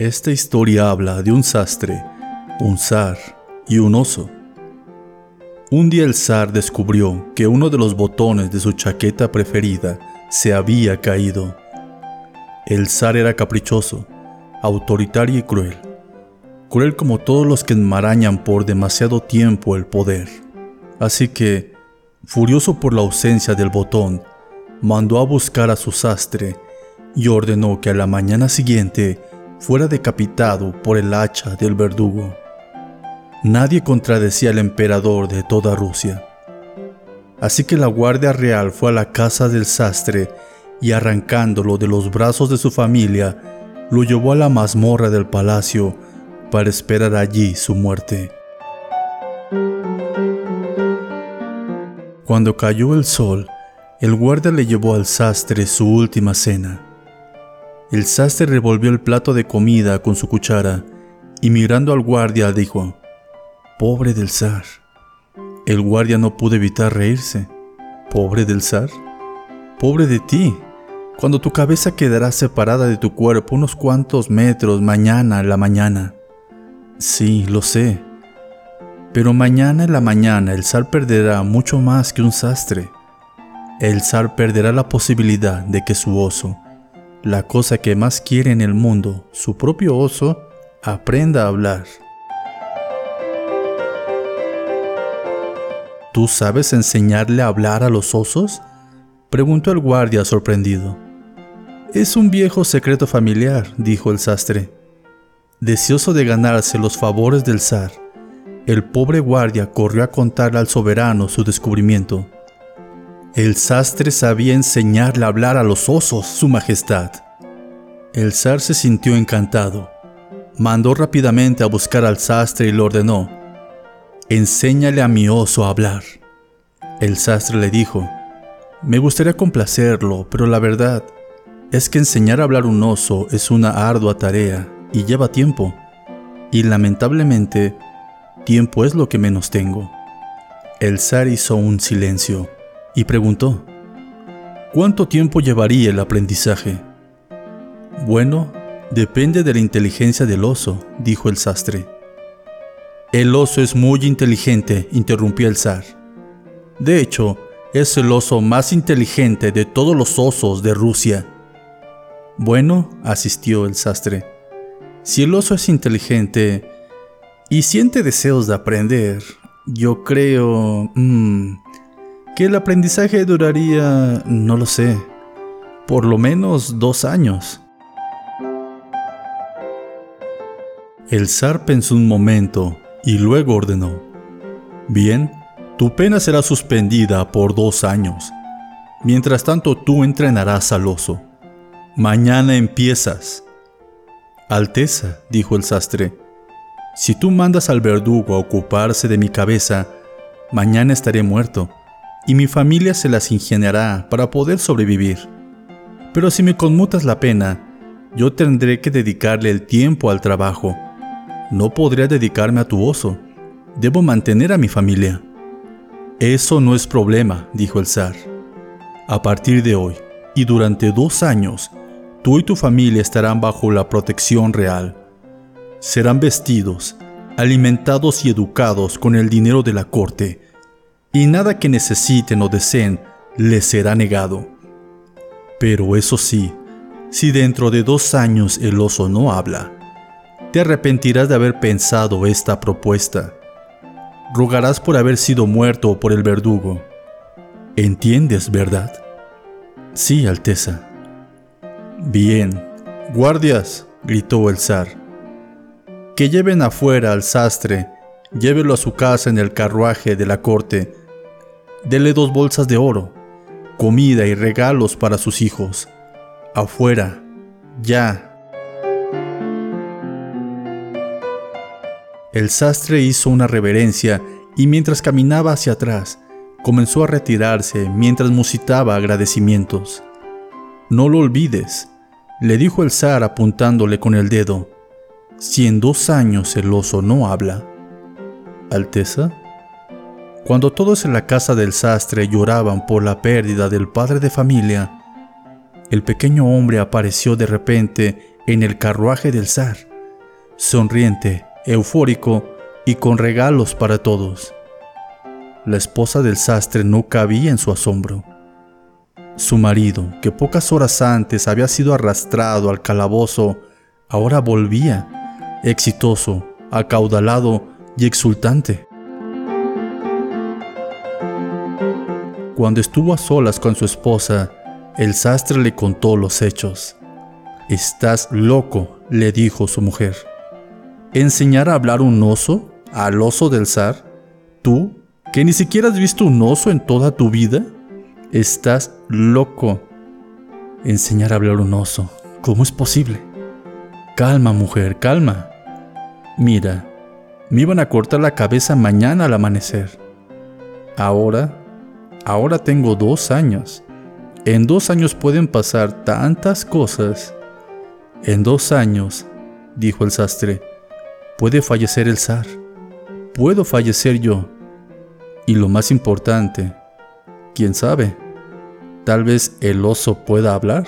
Esta historia habla de un sastre, un zar y un oso. Un día el zar descubrió que uno de los botones de su chaqueta preferida se había caído. El zar era caprichoso, autoritario y cruel. Cruel como todos los que enmarañan por demasiado tiempo el poder. Así que, furioso por la ausencia del botón, mandó a buscar a su sastre y ordenó que a la mañana siguiente fuera decapitado por el hacha del verdugo. Nadie contradecía al emperador de toda Rusia. Así que la Guardia Real fue a la casa del sastre y arrancándolo de los brazos de su familia, lo llevó a la mazmorra del palacio para esperar allí su muerte. Cuando cayó el sol, el guardia le llevó al sastre su última cena. El sastre revolvió el plato de comida con su cuchara y mirando al guardia dijo, Pobre del zar. El guardia no pudo evitar reírse. ¿Pobre del zar? Pobre de ti, cuando tu cabeza quedará separada de tu cuerpo unos cuantos metros mañana en la mañana. Sí, lo sé. Pero mañana en la mañana el zar perderá mucho más que un sastre. El zar perderá la posibilidad de que su oso, la cosa que más quiere en el mundo, su propio oso, aprenda a hablar. ¿Tú sabes enseñarle a hablar a los osos? Preguntó el guardia sorprendido. Es un viejo secreto familiar, dijo el sastre. Deseoso de ganarse los favores del zar, el pobre guardia corrió a contarle al soberano su descubrimiento. El sastre sabía enseñarle a hablar a los osos, Su Majestad. El zar se sintió encantado. Mandó rápidamente a buscar al sastre y le ordenó, Enséñale a mi oso a hablar. El sastre le dijo, Me gustaría complacerlo, pero la verdad es que enseñar a hablar un oso es una ardua tarea y lleva tiempo. Y lamentablemente, tiempo es lo que menos tengo. El zar hizo un silencio y preguntó, ¿cuánto tiempo llevaría el aprendizaje? Bueno, depende de la inteligencia del oso, dijo el sastre. El oso es muy inteligente, interrumpió el zar. De hecho, es el oso más inteligente de todos los osos de Rusia. Bueno, asistió el sastre, si el oso es inteligente y siente deseos de aprender, yo creo... Mm, que el aprendizaje duraría, no lo sé, por lo menos dos años. El zar pensó un momento y luego ordenó, Bien, tu pena será suspendida por dos años. Mientras tanto tú entrenarás al oso. Mañana empiezas. Alteza, dijo el sastre, si tú mandas al verdugo a ocuparse de mi cabeza, mañana estaré muerto y mi familia se las ingeniará para poder sobrevivir. Pero si me conmutas la pena, yo tendré que dedicarle el tiempo al trabajo. No podría dedicarme a tu oso. Debo mantener a mi familia. Eso no es problema, dijo el zar. A partir de hoy y durante dos años, tú y tu familia estarán bajo la protección real. Serán vestidos, alimentados y educados con el dinero de la corte y nada que necesiten o deseen les será negado. Pero eso sí, si dentro de dos años el oso no habla, te arrepentirás de haber pensado esta propuesta. Rogarás por haber sido muerto por el verdugo. ¿Entiendes, verdad? Sí, Alteza. Bien. Guardias, gritó el zar. Que lleven afuera al sastre, llévelo a su casa en el carruaje de la corte Dele dos bolsas de oro, comida y regalos para sus hijos. Afuera, ya. El sastre hizo una reverencia y mientras caminaba hacia atrás, comenzó a retirarse mientras musitaba agradecimientos. No lo olvides, le dijo el zar apuntándole con el dedo, si en dos años el oso no habla. Alteza, cuando todos en la casa del sastre lloraban por la pérdida del padre de familia, el pequeño hombre apareció de repente en el carruaje del zar. sonriente, eufórico y con regalos para todos. La esposa del sastre no cabía en su asombro. Su marido, que pocas horas antes había sido arrastrado al calabozo, ahora volvía, exitoso, acaudalado y exultante. Cuando estuvo a solas con su esposa, el sastre le contó los hechos. Estás loco, le dijo su mujer. ¿Enseñar a hablar un oso al oso del zar? ¿Tú, que ni siquiera has visto un oso en toda tu vida? Estás loco. Enseñar a hablar un oso. ¿Cómo es posible? Calma, mujer, calma. Mira, me iban a cortar la cabeza mañana al amanecer. Ahora, ahora tengo dos años. En dos años pueden pasar tantas cosas. En dos años, dijo el sastre, puede fallecer el zar. Puedo fallecer yo. Y lo más importante, ¿Quién sabe? Tal vez el oso pueda hablar.